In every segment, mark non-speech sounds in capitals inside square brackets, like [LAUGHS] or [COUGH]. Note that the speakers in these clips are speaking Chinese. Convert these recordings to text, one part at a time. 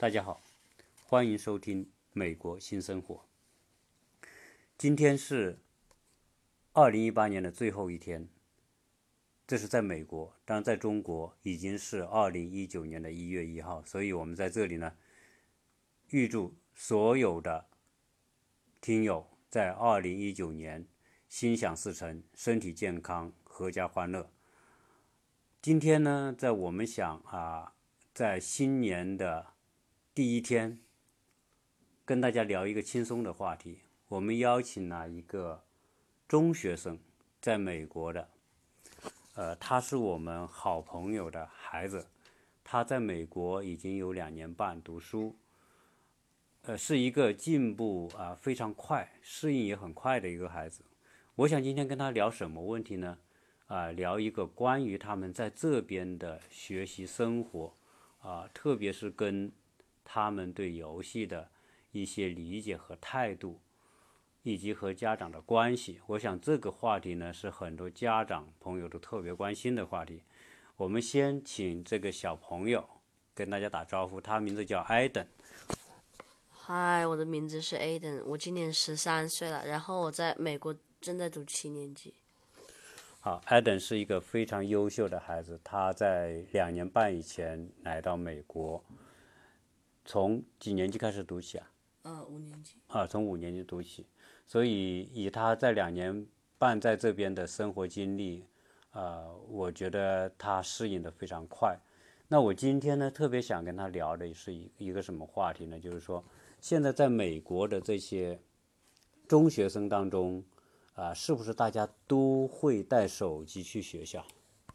大家好，欢迎收听《美国新生活》。今天是二零一八年的最后一天，这是在美国，当然在中国已经是二零一九年的一月一号，所以我们在这里呢，预祝所有的听友在二零一九年心想事成，身体健康，阖家欢乐。今天呢，在我们想啊，在新年的第一天，跟大家聊一个轻松的话题。我们邀请了一个中学生，在美国的，呃，他是我们好朋友的孩子，他在美国已经有两年半读书，呃，是一个进步啊非常快、适应也很快的一个孩子。我想今天跟他聊什么问题呢？啊，聊一个关于他们在这边的学习生活，啊，特别是跟他们对游戏的一些理解和态度，以及和家长的关系。我想这个话题呢，是很多家长朋友都特别关心的话题。我们先请这个小朋友跟大家打招呼，他名字叫艾登。嗨，我的名字是 Aden，我今年十三岁了，然后我在美国正在读七年级。好，艾登是一个非常优秀的孩子，他在两年半以前来到美国，从几年级开始读起啊？呃，五年级。啊，从五年级读起，所以以他在两年半在这边的生活经历，啊，我觉得他适应的非常快。那我今天呢，特别想跟他聊的是一一个什么话题呢？就是说，现在在美国的这些中学生当中。啊，是不是大家都会带手机去学校？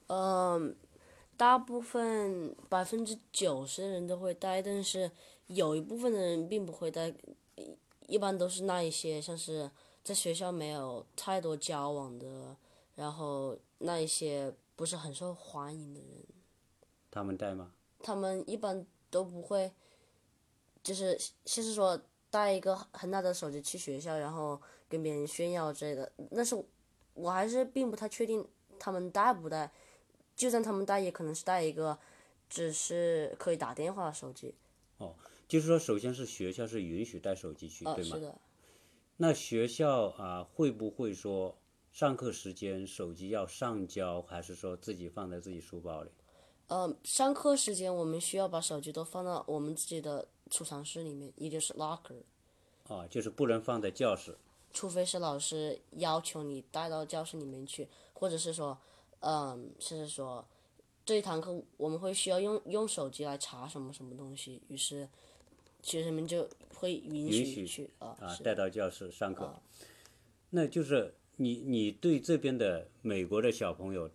嗯，大部分百分之九十的人都会带，但是有一部分的人并不会带，一般都是那一些像是在学校没有太多交往的，然后那一些不是很受欢迎的人。他们带吗？他们一般都不会，就是就是说带一个很大的手机去学校，然后。跟别人炫耀之类的，但是我还是并不太确定他们带不带，就算他们带，也可能是带一个只是可以打电话的手机。哦，就是说，首先是学校是允许带手机去，对吗？是的。那学校啊，会不会说上课时间手机要上交，还是说自己放在自己书包里？呃，上课时间我们需要把手机都放到我们自己的储藏室里面，也就是 locker。啊，就是不能放在教室。除非是老师要求你带到教室里面去，或者是说，嗯，甚至说这一堂课我们会需要用用手机来查什么什么东西，于是学生们就会允许去啊带到教室上课。那就是你你对这边的美国的小朋友，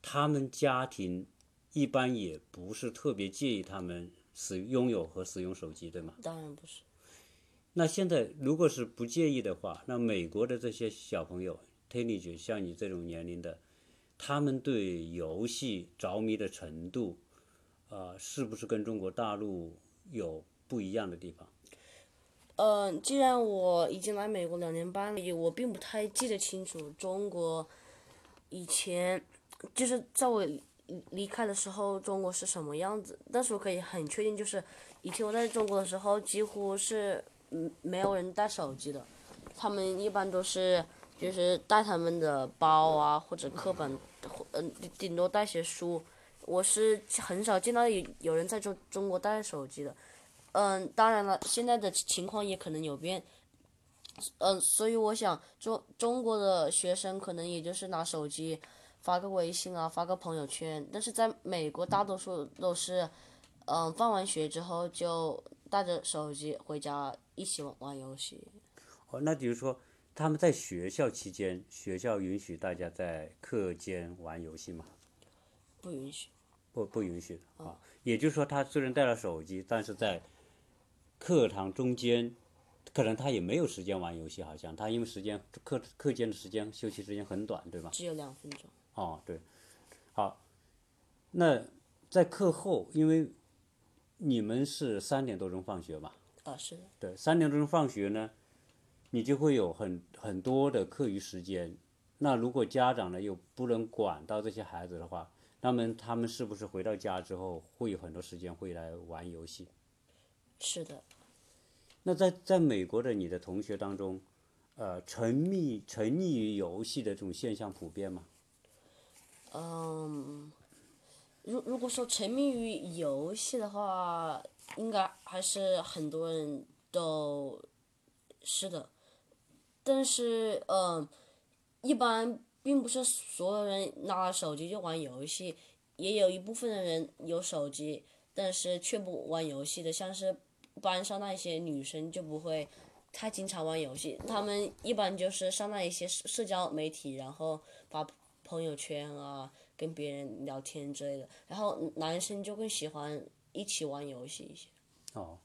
他们家庭一般也不是特别介意他们使拥有和使用手机，对吗？当然不是。那现在如果是不介意的话，那美国的这些小朋友，teenage 像你这种年龄的，他们对游戏着迷的程度，啊，是不是跟中国大陆有不一样的地方？嗯，既然我已经来美国两年半了，我并不太记得清楚中国以前就是在我离开的时候，中国是什么样子。但是我可以很确定，就是以前我在中国的时候，几乎是。嗯，没有人带手机的，他们一般都是就是带他们的包啊，或者课本，嗯，顶多带些书。我是很少见到有有人在中中国带手机的。嗯，当然了，现在的情况也可能有变。嗯，所以我想中中国的学生可能也就是拿手机发个微信啊，发个朋友圈。但是在美国，大多数都是嗯，放完学之后就带着手机回家。一起玩玩游戏。哦，那比如说他们在学校期间，学校允许大家在课间玩游戏吗？不允许。不不允许的啊。也就是说，他虽然带了手机，但是在课堂中间，可能他也没有时间玩游戏，好像他因为时间课课间的时间休息时间很短，对吧？只有两分钟。哦，对。好，那在课后，因为你们是三点多钟放学吧？啊，是的。对，三点多钟放学呢，你就会有很很多的课余时间。那如果家长呢又不能管到这些孩子的话，那么他们是不是回到家之后会有很多时间会来玩游戏？是的。那在在美国的你的同学当中，呃，沉迷沉溺于游戏的这种现象普遍吗？嗯，如如果说沉迷于游戏的话，应该还是很多人都是的。但是，嗯，一般并不是所有人拿了手机就玩游戏，也有一部分的人有手机，但是却不玩游戏的，像是班上那些女生就不会太经常玩游戏，她们一般就是上那一些社交媒体，然后发朋友圈啊，跟别人聊天之类的。然后男生就更喜欢一起玩游戏一些。哦，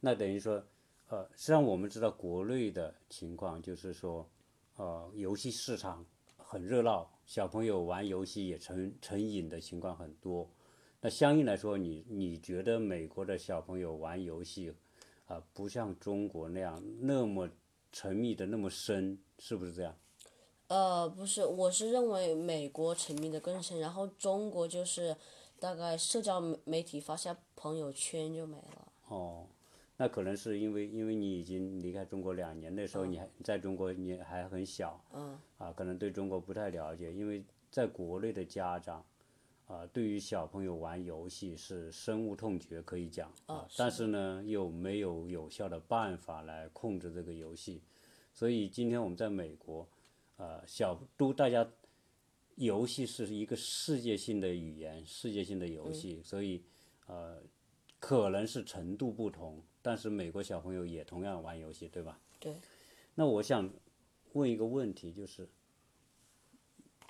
那等于说，呃，实际上我们知道国内的情况就是说，呃，游戏市场很热闹，小朋友玩游戏也成成瘾的情况很多。那相应来说，你你觉得美国的小朋友玩游戏，啊、不像中国那样那么沉迷的那么深，是不是这样？呃，不是，我是认为美国沉迷的更深，然后中国就是大概社交媒媒体发下朋友圈就没了。哦，那可能是因为因为你已经离开中国两年，那时候你还在中国你还很小，嗯，啊，可能对中国不太了解，因为在国内的家长，啊，对于小朋友玩游戏是深恶痛绝，可以讲啊，但是。呢，又没有有效的办法来控制这个游戏，所以今天我们在美国，呃，小都大家，游戏是一个世界性的语言，世界性的游戏，所以呃，可能是程度不同，但是美国小朋友也同样玩游戏，对吧？对。那我想问一个问题，就是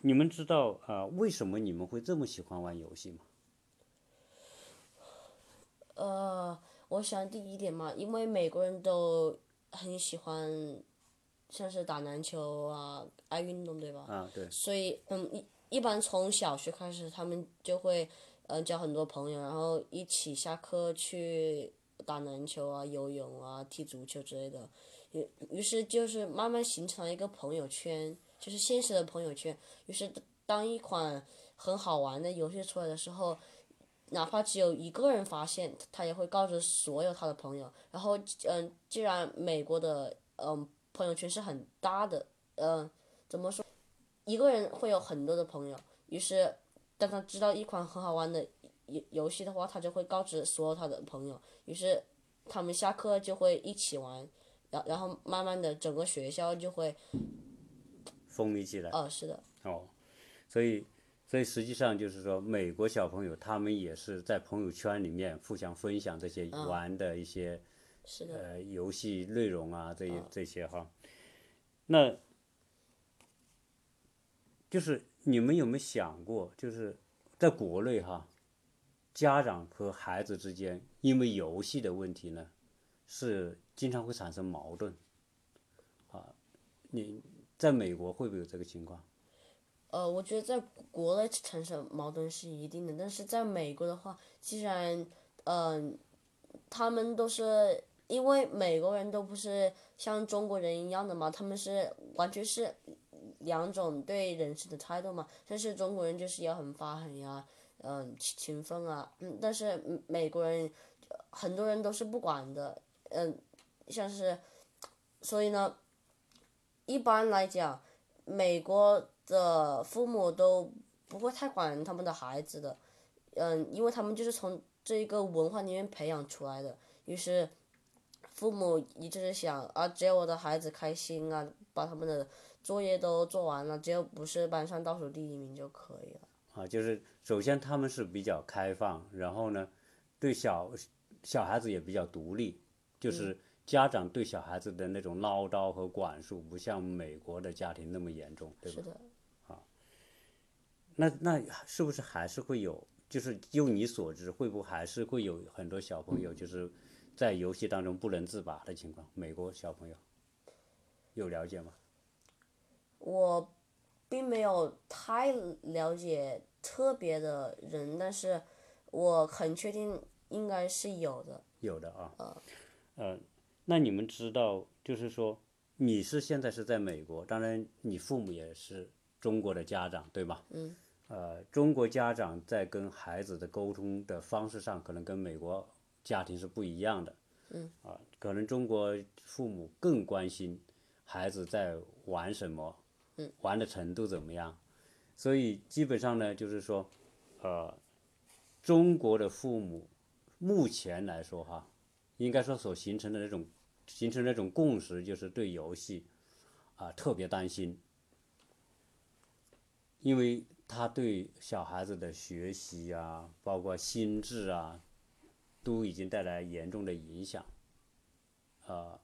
你们知道啊、呃为什么你们会这么喜欢玩游戏吗？呃，我想第一点嘛，因为美国人都很喜欢，像是打篮球啊，爱运动，对吧？啊，对，所以，嗯，一一般从小学开始，他们就会，嗯、交很多朋友，然后一起下课去打篮球啊、游泳啊、踢足球之类的。于于是就是慢慢形成了一个朋友圈，就是现实的朋友圈。于是当一款很好玩的游戏出来的时候，哪怕只有一个人发现，他也会告知所有他的朋友。然后，嗯，既然美国的嗯朋友圈是很大的，嗯，怎么说？一个人会有很多的朋友，于是当他知道一款很好玩的游游戏的话，他就会告知所有他的朋友，于是他们下课就会一起玩，然然后慢慢的整个学校就会，风靡起来。哦，是的，哦，所以所以实际上就是说，美国小朋友他们也是在朋友圈里面互相分享这些玩的一些、是的，呃游戏内容啊，这些这些哈。那就是你们有没有想过，就是在国内哈，家长和孩子之间因为游戏的问题呢，是经常会产生矛盾啊。你在美国会不会有这个情况？呃，我觉得在国内产生矛盾是一定的，但是在美国的话，既然嗯、他们都是因为美国人都不是像中国人一样的嘛，他们是完全是两种对人生的态度嘛。但是中国人就是要很发狠呀，嗯、勤奋啊，嗯，但是美国人很多人都是不管的，嗯，像是，所以呢，一般来讲，美国的父母都不会太管他们的孩子的，嗯，因为他们就是从这个文化里面培养出来的，于是父母一直是想啊，只要我的孩子开心啊，把他们的作业都做完了，只要不是班上倒数第一名就可以了。啊，就是首先他们是比较开放，然后呢，对小小孩子也比较独立，就是家长对小孩子的那种唠叨和管束，不像美国的家庭那么严重，对吧是？的，那那是不是还是会有，就是就你所知，会不会还是会有很多小朋友就是在游戏当中不能自拔的情况？美国小朋友有了解吗？我并没有太了解特别的人，但是我很确定应该是有的。有的啊，呃，那你们知道，就是说你是现在是在美国，当然你父母也是中国的家长，对吧？嗯。呃，中国家长在跟孩子的沟通的方式上，可能跟美国家庭是不一样的。嗯。啊，可能中国父母更关心孩子在玩什么，嗯，玩的程度怎么样，所以基本上呢，就是说，呃，中国的父母目前来说哈，应该说所形成的那种形成那种共识，就是对游戏啊特别担心，因为他对小孩子的学习啊，包括心智啊，都已经带来严重的影响。啊，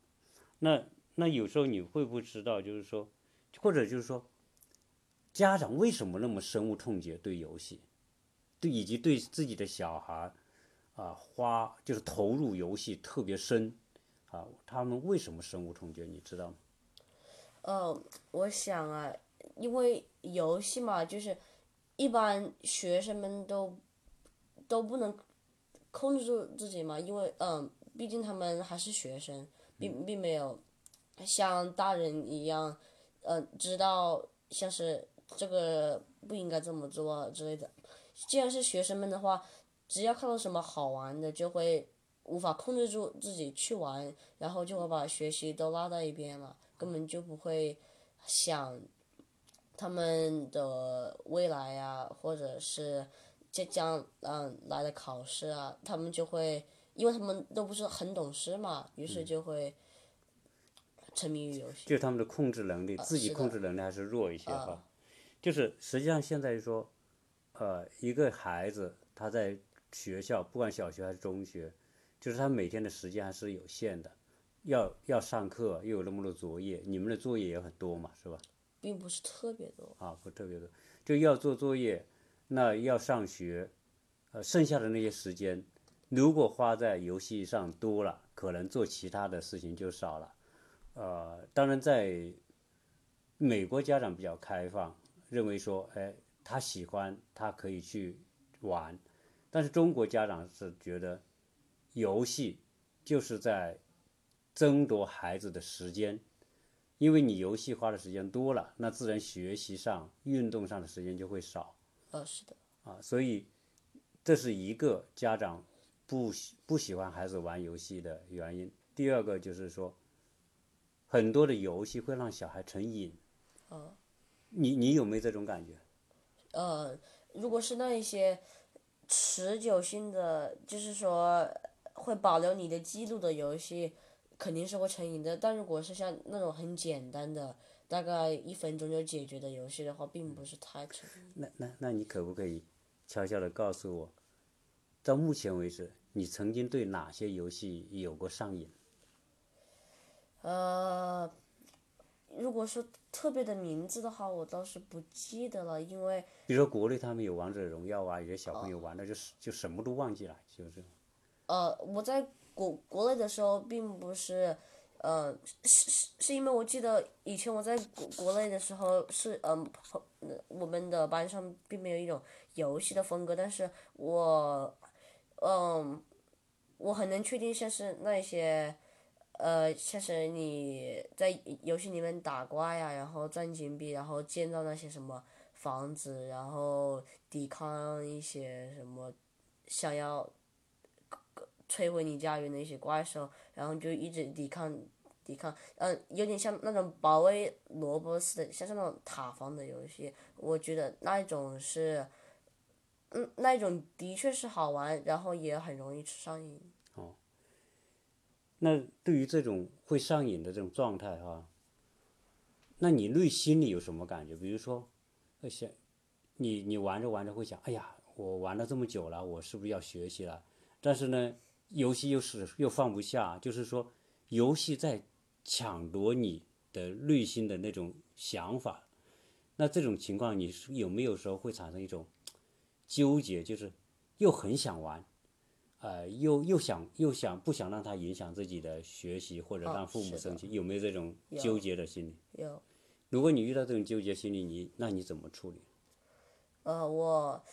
那那有时候你会不知道，就是说，或者就是说，家长为什么那么深恶痛绝对游戏，对以及对自己的小孩啊花就是投入游戏特别深啊，他们为什么深恶痛绝？你知道吗？呃，我想啊，因为游戏嘛，就是一般学生们都都不能控制住自己嘛，因为嗯、毕竟他们还是学生，并并没有像大人一样，呃，知道像是这个不应该这么做啊之类的。既然是学生们的话，只要看到什么好玩的，就会无法控制住自己去玩，然后就会把学习都落到一边了，根本就不会想他们的未来呀、或者是即将嗯来的考试啊，他们就会，因为他们都不是很懂事嘛，于是就会沉迷于游戏。就是他们的控制能力，自己控制能力还是弱一些哈。就是实际上现在说，呃，一个孩子他在学校，不管小学还是中学，就是他每天的时间还是有限的，要要上课，又有那么多作业，你们的作业也很多嘛，是吧？并不是特别多，啊，不特别多，就要做作业，那要上学，呃，剩下的那些时间，如果花在游戏上多了，可能做其他的事情就少了。呃，当然在美国家长比较开放，认为说，哎，他喜欢，他可以去玩，但是中国家长是觉得游戏就是在争夺孩子的时间。因为你游戏花的时间多了，那自然学习上、运动上的时间就会少呃，是的，啊，所以这是一个家长不喜不喜欢孩子玩游戏的原因。第二个就是说，很多的游戏会让小孩成瘾。呃你你有没有这种感觉？呃，如果是那一些持久性的，就是说会保留你的记录的游戏，肯定是会成瘾的。但如果是像那种很简单的，大概一分钟就解决的游戏的话，并不是太成瘾。那那那你可不可以悄悄的告诉我，到目前为止，你曾经对哪些游戏有过上瘾？呃，如果说特别的名字的话，我倒是不记得了，因为比如说国内他们有王者荣耀啊，有些小朋友玩的就是就什么都忘记了，就是。呃，我在国国内的时候，并不是，呃，是是是因为我记得以前我在国国内的时候是，嗯、朋我们的班上并没有一种游戏的风格，但是我，嗯，我很能确定像是那些，呃，像是你在游戏里面打怪呀、然后赚金币，然后建造那些什么房子，然后抵抗一些什么想要摧毁你家园的一些怪兽，然后就一直抵抗抵抗，嗯，有点像那种保卫萝卜似的，像是那种塔防的游戏，我觉得那一种是，嗯，那一种的确是好玩，然后也很容易上瘾。那对于这种会上瘾的这种状态哈，那你内心里有什么感觉？比如说，想你你玩着玩着会想，哎呀，我玩了这么久了，我是不是要学习了？但是呢，游戏又是又放不下，就是说，游戏在抢夺你的内心的那种想法。那这种情况，你是有没有时候会产生一种纠结，就是又很想玩，呃，又又想又想不想让他影响自己的学习，或者哦让父母生气，有没有这种纠结的心理？有，如果你遇到这种纠结心理，你那你怎么处理？呃，我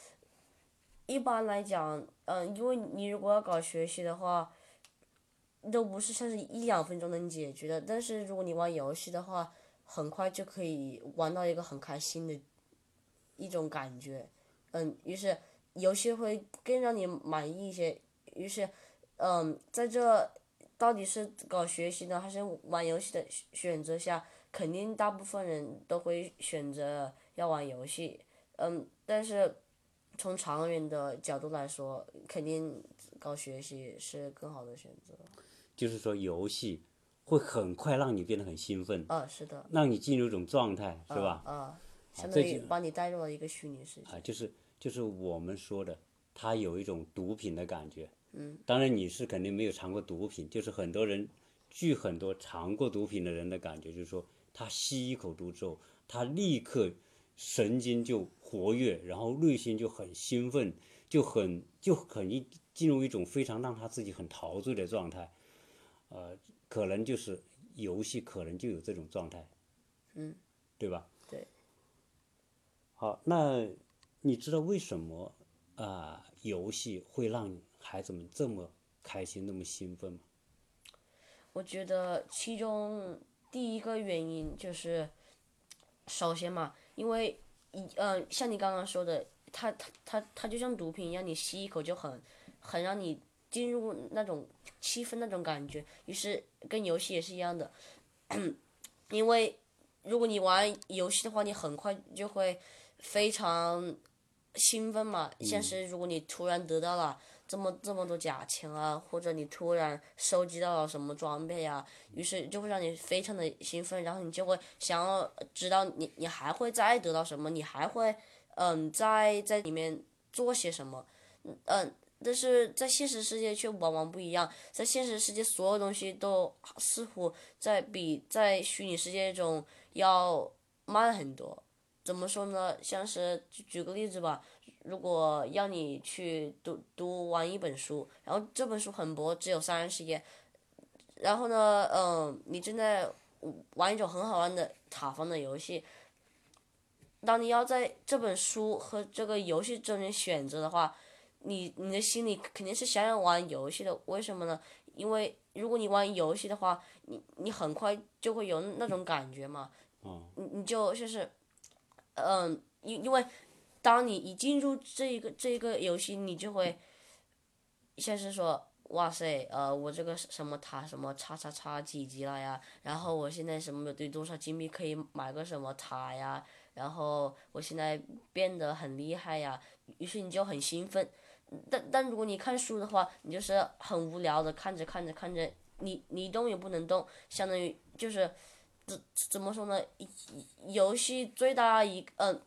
一般来讲，嗯、因为你如果要搞学习的话，都不是像是一两分钟能解决的。但是如果你玩游戏的话，很快就可以玩到一个很开心的一种感觉。嗯，于是游戏会更让你满意一些。于是，嗯，在这到底是搞学习呢，还是玩游戏的选择下，肯定大部分人都会选择要玩游戏。嗯，但是从长远的角度来说，肯定搞学习是更好的选择。就是说游戏会很快让你变得很兴奋，啊，是的，让你进入一种状态，是吧？啊，相当于把你带入了一个虚拟世界。啊，就是就是我们说的，它有一种毒品的感觉。嗯，当然你是肯定没有尝过毒品，就是很多人，据很多尝过毒品的人的感觉，就是说他吸一口毒之后，他立刻神经就活跃，然后内心就很兴奋，就很就很一进入一种非常让他自己很陶醉的状态。呃，可能就是游戏，可能就有这种状态。嗯，对吧？对。好，那你知道为什么啊、游戏会让孩子们这么开心、那么兴奋吗？我觉得其中第一个原因就是，首先嘛，因为一呃，像你刚刚说的，它它它它就像毒品一样，你吸一口就很很让你进入那种气氛那种感觉。于是跟游戏也是一样的，[CLEARS THROAT] 因为如果你玩游戏的话，你很快就会非常兴奋嘛。像是如果你突然得到了这么这么多假钱啊，或者你突然收集到了什么装备啊，于是就会让你非常的兴奋，然后你就会想要知道你你还会再得到什么，你还会嗯在在里面做些什么，嗯。但是在现实世界却往往不一样，在现实世界所有东西都似乎在比在虚拟世界中要慢很多。怎么说呢？像是举举个例子吧，如果要你去读读完一本书，然后这本书很薄，只有三十页，然后呢，嗯，你正在玩一种很好玩的塔防的游戏，当你要在这本书和这个游戏中间选择的话，你你的心里肯定是想要玩游戏的，为什么呢？因为如果你玩游戏的话，你你很快就会有那种感觉嘛，你你就就是，嗯，因因为当你一进入这一个这一个游戏，你就会像是说，哇塞，呃，我这个什么塔什么叉叉叉几级了呀？然后我现在什么有多少金币可以买个什么塔呀？然后我现在变得很厉害呀，于是你就很兴奋。但但如果你看书的话，你就是很无聊的看着看着看着，你你动也不能动，相当于就是怎怎么说呢？游戏最大一嗯、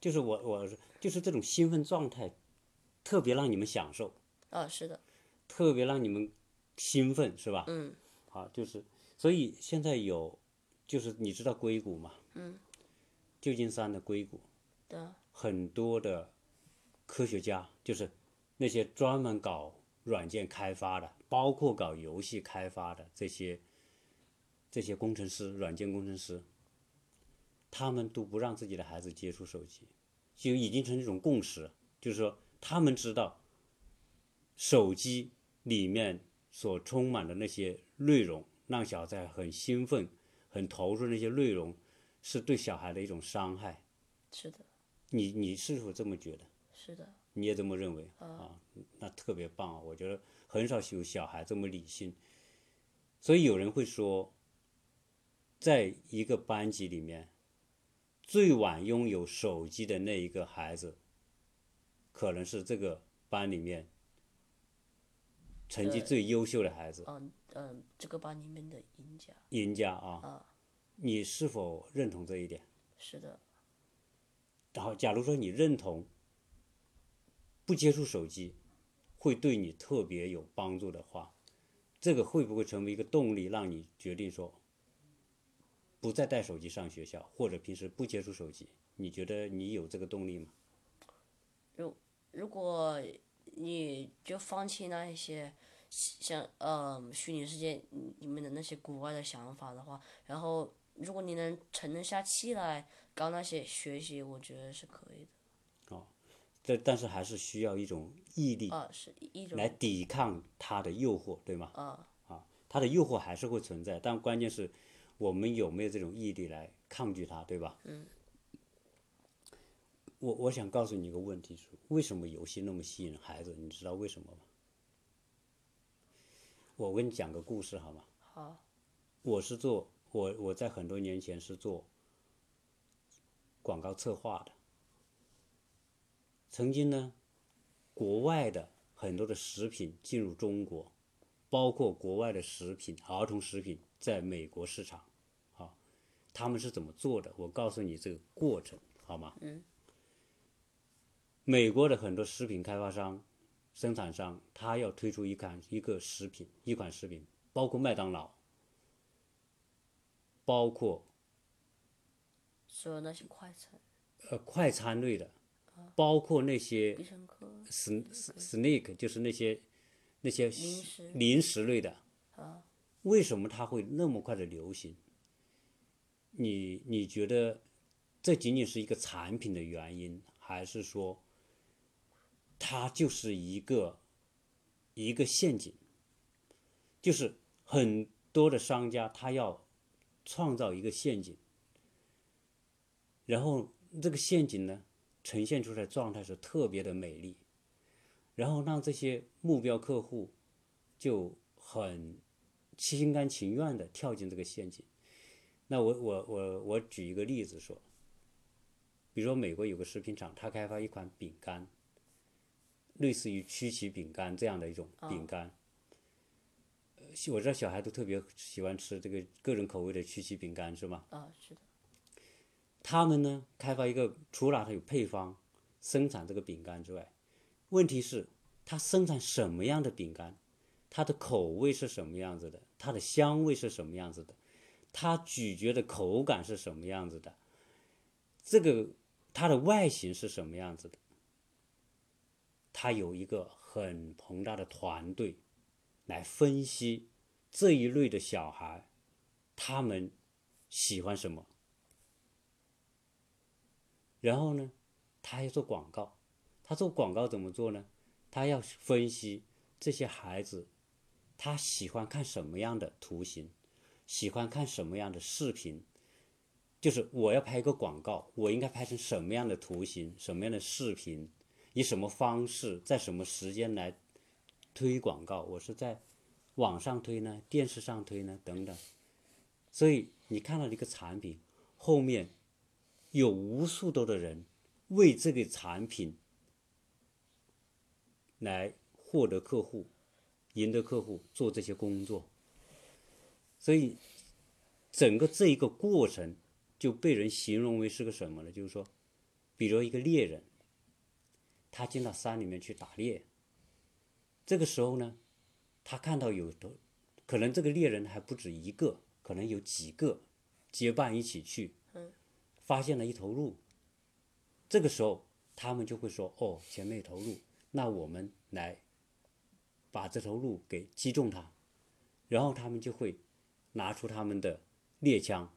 就是我我就是这种兴奋状态，特别让你们享受，啊是的，特别让你们兴奋，是吧？嗯。好，就是所以现在有，就是你知道硅谷吗？嗯。旧金山的硅谷，对啊，很多的科学家，就是那些专门搞软件开发的，包括搞游戏开发的这些这些工程师、软件工程师，他们都不让自己的孩子接触手机，就已经成一种共识，就是说他们知道手机里面所充满的那些内容，让小孩很兴奋、很投入那些内容，是对小孩的一种伤害。是的，你你是否这么觉得？是的，你也这么认为啊？那特别棒啊！我觉得很少有小孩这么理性，所以有人会说，在一个班级里面，最晚拥有手机的那一个孩子，可能是这个班里面成绩最优秀的孩子，嗯嗯，这个班里面的赢家，赢家啊！你是否认同这一点？是的，然后，假如说你认同不接触手机会对你特别有帮助的话，这个会不会成为一个动力，让你决定说不再带手机上学校，或者平时不接触手机？你觉得你有这个动力吗？如如果你就放弃那一些像呃虚拟世界里面的那些古怪的想法的话，然后如果你能沉得下气来搞那些学习，我觉得是可以的。哦但是还是需要一种毅力啊，是一种来抵抗它的诱惑，对吗？啊，它的诱惑还是会存在，但关键是我们有没有这种毅力来抗拒它，对吧？嗯。我我想告诉你一个问题是，为什么游戏那么吸引孩子？你知道为什么吗？我给你讲个故事好吗？好，我是做我我在很多年前是做广告策划的。曾经呢，国外的很多的食品进入中国，包括国外的食品儿童食品在美国市场，啊，他们是怎么做的？我告诉你这个过程好吗？嗯。美国的很多食品开发商、生产商，他要推出一款一个食品，一款食品，包括麦当劳，包括所有那些快餐，呃快餐类的，包括那些 snake 就是那些那些零食零食类的，啊，为什么它会那么快的流行？你你觉得这仅仅是一个产品的原因，还是说它就是一个一个陷阱？就是很多的商家他要创造一个陷阱，然后这个陷阱呢呈现出来状态是特别的美丽，然后让这些目标客户就很心甘情愿的跳进这个陷阱。那我我我我举一个例子说，比如说美国有个食品厂，它开发一款饼干，类似于曲奇饼干这样的一种饼干。呃我知道小孩都特别喜欢吃这个各种口味的曲奇饼干，是吗？啊，是的，他们呢开发一个，除了它有配方生产这个饼干之外，问题是它生产什么样的饼干，它的口味是什么样子的，它的香味是什么样子的，它咀嚼的口感是什么样子的，这个它的外形是什么样子的，它有一个很庞大的团队来分析这一类的小孩，他们喜欢什么。然后呢，他要做广告，他做广告怎么做呢？他要分析这些孩子，他喜欢看什么样的图形，喜欢看什么样的视频，就是我要拍一个广告，我应该拍成什么样的图形，什么样的视频，以什么方式，在什么时间来推广告？我是在网上推呢，电视上推呢，等等。所以你看到一个产品后面。有无数多的人为这个产品来获得客户、赢得客户做这些工作，所以整个这一个过程就被人形容为是个什么呢？就是说，比如一个猎人，他进到山里面去打猎，这个时候呢，他看到有的可能这个猎人还不止一个，可能有几个结伴一起去。发现了一头鹿，这个时候他们就会说：“哦，前面有头鹿，那我们来把这头鹿给击中它。”然后他们就会拿出他们的猎枪，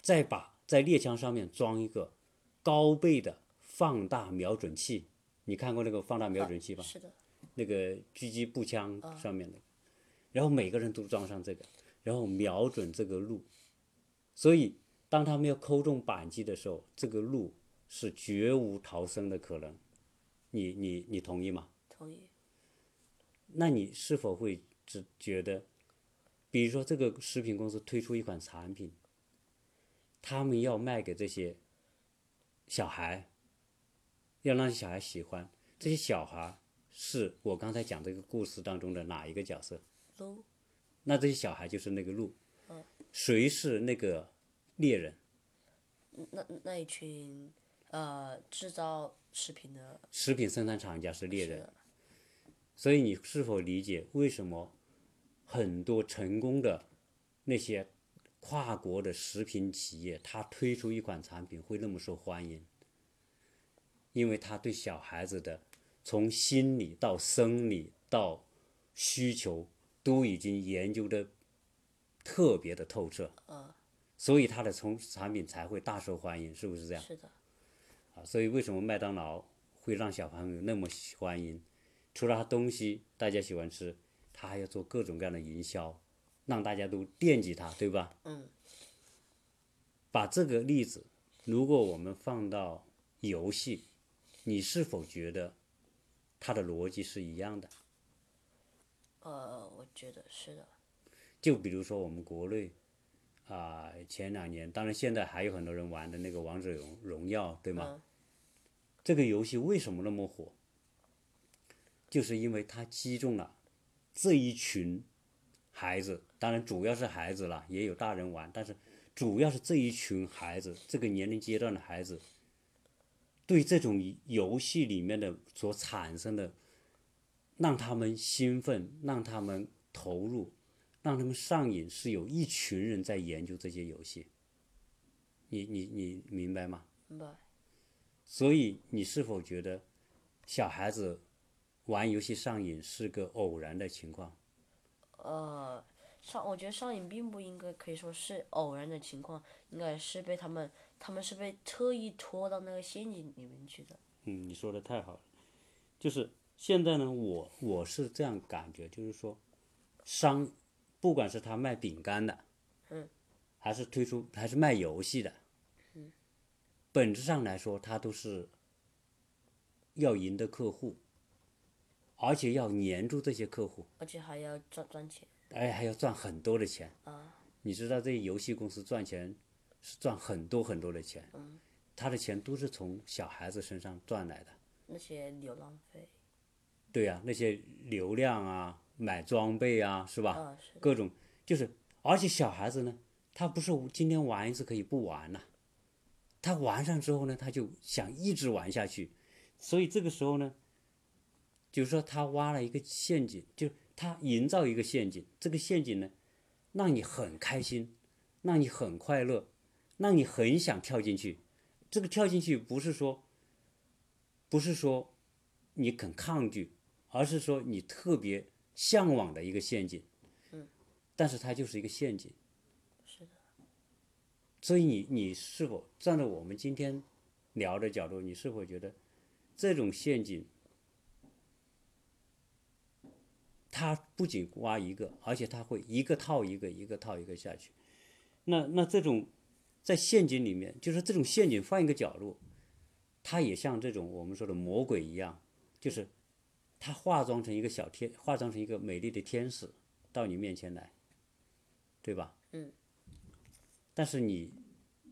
再把在猎枪上面装一个高倍的放大瞄准器。你看过那个放大瞄准器吧？是的，那个狙击步枪上面的，然后每个人都装上这个，然后瞄准这个鹿。所以，当他们要扣中扳机的时候，这个鹿是绝无逃生的可能。你你你同意吗？同意。那你是否会只觉得，比如说这个食品公司推出一款产品，他们要卖给这些小孩，要让小孩喜欢，这些小孩是我刚才讲这个故事当中的哪一个角色？鹿，那这些小孩就是那个鹿。谁是那个猎人？那那一群呃制造食品的食品生产厂家是猎人。所以你是否理解为什么很多成功的那些跨国的食品企业，它推出一款产品会那么受欢迎？因为它对小孩子的从心理到生理到需求都已经研究的特别的透彻，嗯，所以它的从产品才会大受欢迎，是不是这样？是的，啊，所以为什么麦当劳会让小朋友那么喜欢迎？除了它东西大家喜欢吃，他还要做各种各样的营销，让大家都惦记他，对吧？嗯。把这个例子，如果我们放到游戏，你是否觉得它的逻辑是一样的？呃，我觉得是的。就比如说我们国内，啊、前两年，当然现在还有很多人玩的那个王者荣荣耀，对吗？嗯这个游戏为什么那么火？就是因为它击中了这一群孩子，当然主要是孩子啦，也有大人玩，但是主要是这一群孩子，这个年龄阶段的孩子，对这种游戏里面的所产生的，让他们兴奋，让他们投入，让他们上瘾，是有一群人在研究这些游戏。你你你明白吗？明白。所以你是否觉得小孩子玩游戏上瘾是个偶然的情况？呃，上我觉得上瘾并不应该可以说是偶然的情况，应该是被他们他们是被特意拖到那个陷阱里面去的。嗯，你说的太好了。就是现在呢，我我是这样感觉，就是说，商不管是他卖饼干的，嗯，还是推出还是卖游戏的，嗯，本质上来说，他都是要赢得客户，而且要黏住这些客户。而且还要赚赚钱哎，还要赚很多的钱。啊。你知道这些游戏公司赚钱是赚很多很多的钱，嗯他的钱都是从小孩子身上赚来的。那些流浪费对呀、那些流量啊，买装备啊，是吧？啊，是各种就是，而且小孩子呢，他不是今天玩一次可以不玩了，他玩上之后呢，他就想一直玩下去，所以这个时候呢，就是说他挖了一个陷阱，就他营造一个陷阱，这个陷阱呢，让你很开心，让你很快乐，让你很想跳进去。这个跳进去不是说，不是说你很抗拒，而是说你特别向往的一个陷阱。但是它就是一个陷阱。是的。所以你你是否站在我们今天聊的角度，你是否觉得这种陷阱，它不仅挖一个，而且它会一个套一个，一个套一个下去。那那这种在陷阱里面，就是这种陷阱换一个角度，它也像这种我们说的魔鬼一样，就是它化妆成一个小天，化妆成一个美丽的天使到你面前来，对吧？嗯。但是你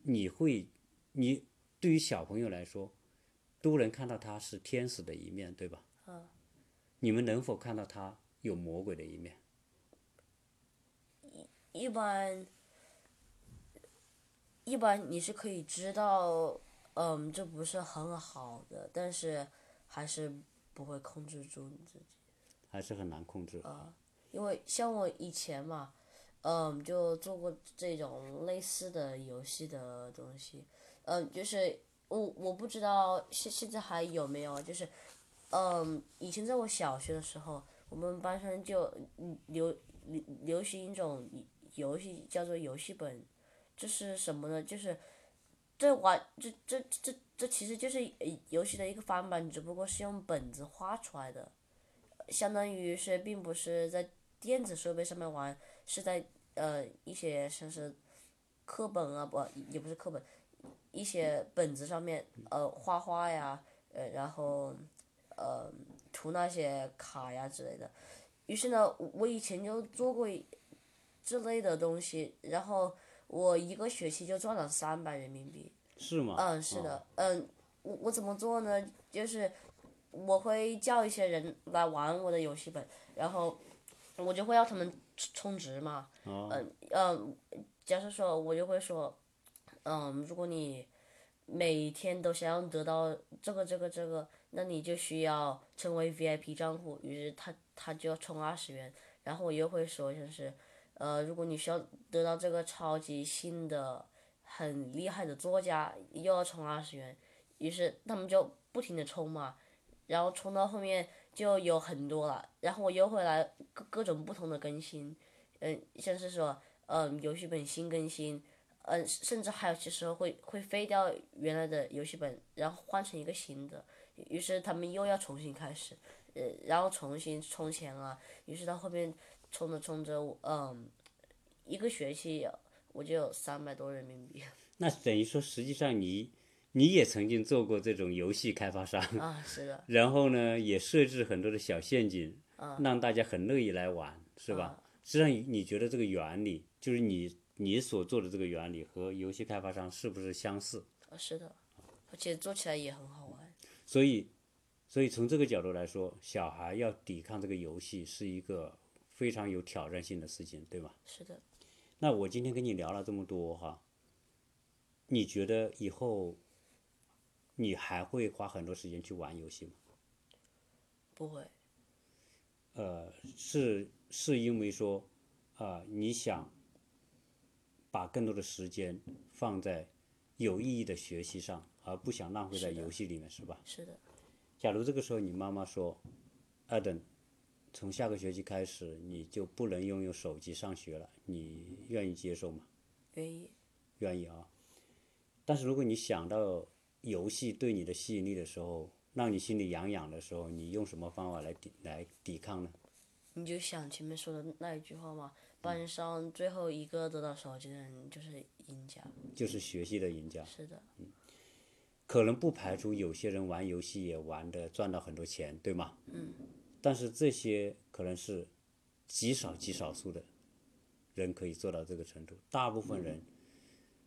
你会，你对于小朋友来说，都能看到他是天使的一面，对吧？啊。你们能否看到他有魔鬼的一面？一般，一般你是可以知道，嗯，这不是很好的，但是还是不会控制住你自己。还是很难控制啊。因为像我以前嘛，嗯，就做过这种类似的游戏的东西，嗯，就是我我不知道现现在还有没有，就是，嗯，以前在我小学的时候，我们班上就流流流行一种游戏叫做游戏本，这是什么呢？就是这玩这这这这其实就是游戏的一个翻版，只不过是用本子画出来的。相当于是并不是在电子设备上面玩，是在呃一些像是课本啊不也不是课本，一些本子上面呃画画呀，呃然后呃涂那些卡呀之类的。于是呢，我以前就做过一这类的东西，然后我一个学期就赚了三百人民币。是吗？嗯，是的，嗯，我我怎么做呢？就是我会叫一些人来玩我的游戏本，然后我就会要他们充充值嘛。哦。嗯嗯，假设说，我就会说，嗯，如果你每天都想要得到这个这个这个，那你就需要成为 VIP 账户。于是他他就要充二十元，然后我又会说，就是，呃，如果你需要得到这个超级新的、很厉害的作家，又要充二十元。于是他们就不停的充嘛，然后充到后面就有很多了，然后我又会来各各种不同的更新，嗯，像是说，嗯，游戏本新更新，嗯，甚至还有些时候会会废掉原来的游戏本，然后换成一个新的，于是他们又要重新开始，呃，然后重新充钱啊，于是到后面充着充着，嗯，一个学期我就有三百多人民币 [LAUGHS] 那等于说，实际上你你也曾经做过这种游戏开发商，啊，是的，然后呢，也设置很多的小陷阱，让大家很乐意来玩，是吧？实际上你你觉得这个原理，就是你你所做的这个原理和游戏开发商是不是相似？呃是的，而且做起来也很好玩。所以，所以从这个角度来说，小孩要抵抗这个游戏是一个非常有挑战性的事情，对吧？是的，那我今天跟你聊了这么多哈，你觉得以后你还会花很多时间去玩游戏吗？不会，呃，是是因为说，啊、你想把更多的时间放在有意义的学习上，而不想浪费在游戏里面，是吧？是的，假如这个时候你妈妈说，艾登，从下个学期开始你就不能拥有手机上学了，你愿意接受吗？愿意。愿意啊。但是如果你想到游戏对你的吸引力的时候，让你心里痒痒的时候，你用什么方法来抵来抵抗呢？你就想前面说的那一句话嘛，班上最后一个得到手机的人就是赢家。就是学习的赢家。是的，可能不排除有些人玩游戏也玩的赚到很多钱，对吗？嗯。但是这些可能是极少极少数的人可以做到这个程度，大部分人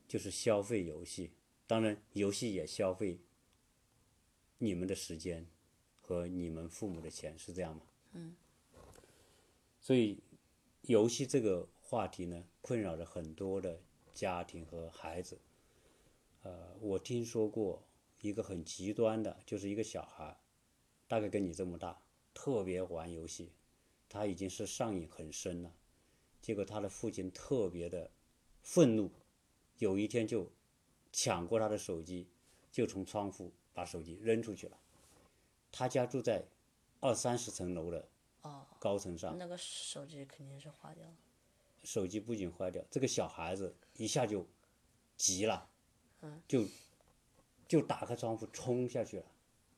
就是消费游戏，当然游戏也消费你们的时间和你们父母的钱，是这样吗？嗯。所以游戏这个话题呢，困扰着很多的家庭和孩子。呃，我听说过一个很极端的，就是一个小孩，大概跟你这么大，特别玩游戏，他已经是上瘾很深了。结果他的父亲特别的愤怒，有一天就抢过他的手机，就从窗户把手机扔出去了。他家住在二三十层楼的高层上，那个手机肯定是坏掉了。手机不仅坏掉，这个小孩子一下就急了，就就打开窗户冲下去了，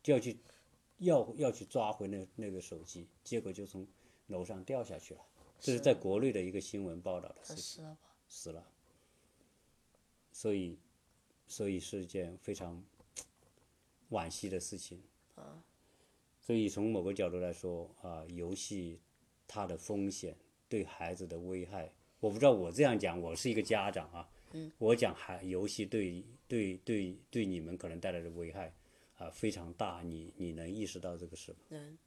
就要去要要去抓回那那个手机，结果就从楼上掉下去了。这是在国内的一个新闻报道的事情，死了吧？死了。所以，所以是一件非常惋惜的事情。所以从某个角度来说，啊、游戏它的风险对孩子的危害，我不知道我这样讲，我是一个家长啊，我讲孩游戏对对对对你们可能带来的危害啊、非常大，你你能意识到这个事吗？能，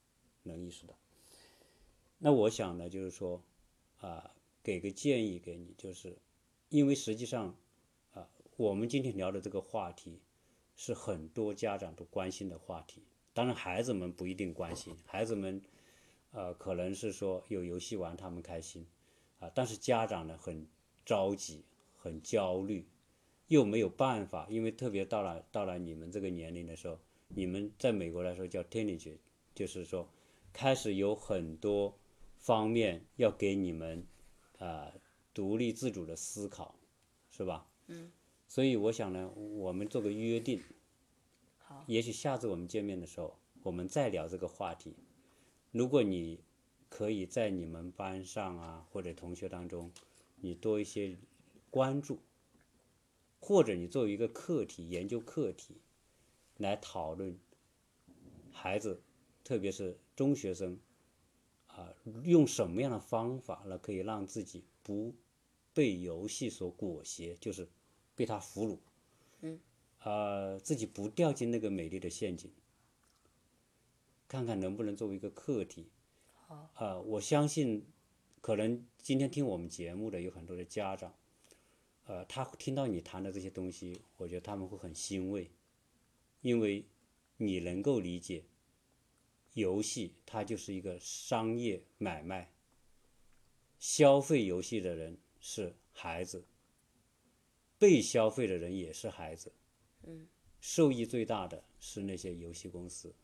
能意识到。那我想呢，就是说，啊、给个建议给你，就是因为实际上，啊、我们今天聊的这个话题是很多家长都关心的话题。当然，孩子们不一定关心，孩子们，呃，可能是说有游戏玩他们开心，啊、但是家长呢很着急，很焦虑，又没有办法，因为特别到了到了你们这个年龄的时候，你们在美国来说叫 teenage，就是说开始有很多方面要给你们啊、独立自主的思考，是吧？嗯。所以我想呢，我们做个约定，好，也许下次我们见面的时候，我们再聊这个话题。如果你可以在你们班上啊，或者同学当中，你多一些关注，或者你作为一个课题研究课题来讨论孩子，特别是中学生啊，用什么样的方法呢，可以让自己不被游戏所裹挟，就是被他俘虏。呃，自己不掉进那个美丽的陷阱，看看能不能作为一个课题。好，呃，我相信，可能今天听我们节目的有很多的家长，呃，他听到你谈的这些东西，我觉得他们会很欣慰，因为你能够理解，游戏它就是一个商业买卖，消费游戏的人是孩子，被消费的人也是孩子，嗯，受益最大的是那些游戏公司，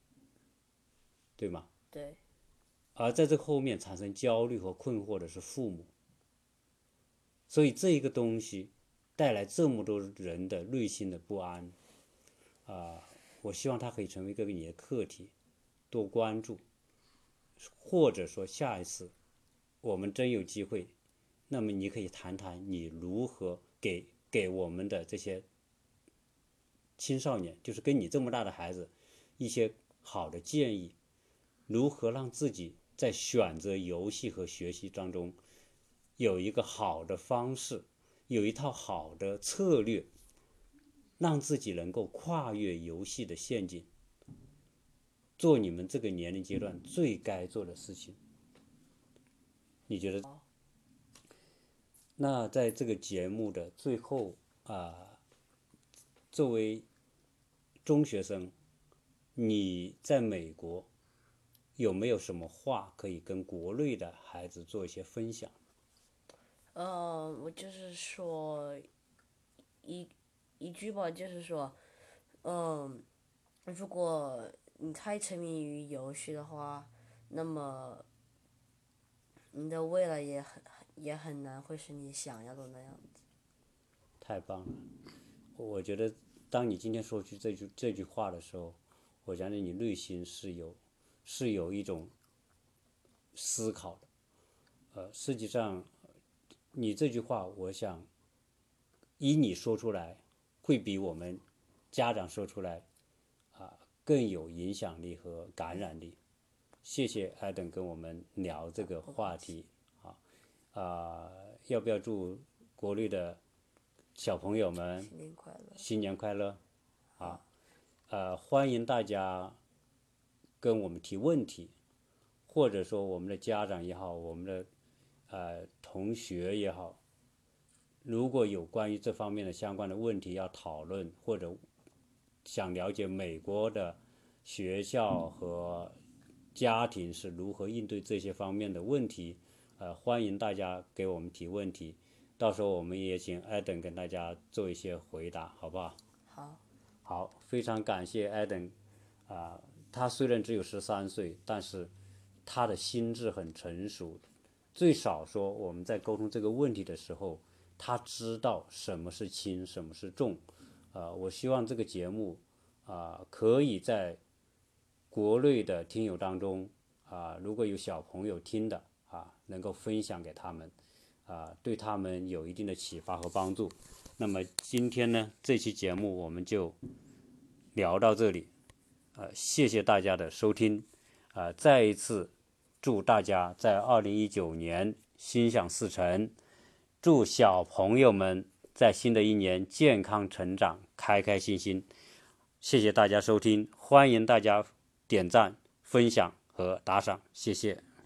对吗？对，而在这后面产生焦虑和困惑的是父母，所以这一个东西带来这么多人的内心的不安，啊、我希望它可以成为一个你的课题，多关注，或者说下一次我们真有机会，那么你可以谈谈你如何给给我们的这些青少年，就是跟你这么大的孩子一些好的建议。如何让自己在选择游戏和学习当中有一个好的方式，有一套好的策略，让自己能够跨越游戏的陷阱，做你们这个年龄阶段最该做的事情。你觉得？那在这个节目的最后啊，作为中学生，你在美国有没有什么话可以跟国内的孩子做一些分享？呃，我就是说一一句吧，就是说，嗯，如果你太沉迷于游戏的话，那么你的未来也很也很难会是你想要的那样子。太棒了！我觉得，当你今天说出这句这句话的时候，我相信你内心是有是有一种思考的。呃，实际上，你这句话，我想，以你说出来，会比我们家长说出来啊更有影响力和感染力。谢谢艾登跟我们聊这个话题啊啊！要不要祝国内的小朋友们新年快乐！新年快乐！啊，呃，欢迎大家跟我们提问题，或者说我们的家长也好，我们的呃同学也好，如果有关于这方面的相关的问题要讨论，或者想了解美国的学校和家庭是如何应对这些方面的问题，呃，欢迎大家给我们提问题，到时候我们也请艾登跟大家做一些回答，好不好？好，好，非常感谢艾登，啊、他虽然只有十三岁，但是他的心智很成熟，最少说我们在沟通这个问题的时候，他知道什么是轻，什么是重，啊，我希望这个节目啊、可以在国内的听友当中啊、如果有小朋友听的啊，能够分享给他们，啊、对他们有一定的启发和帮助。那么今天呢，这期节目我们就聊到这里，呃，谢谢大家的收听，呃，再一次祝大家在二零一九年心想事成，祝小朋友们在新的一年健康成长，开开心心。谢谢大家收听，欢迎大家点赞、分享和打赏，谢谢。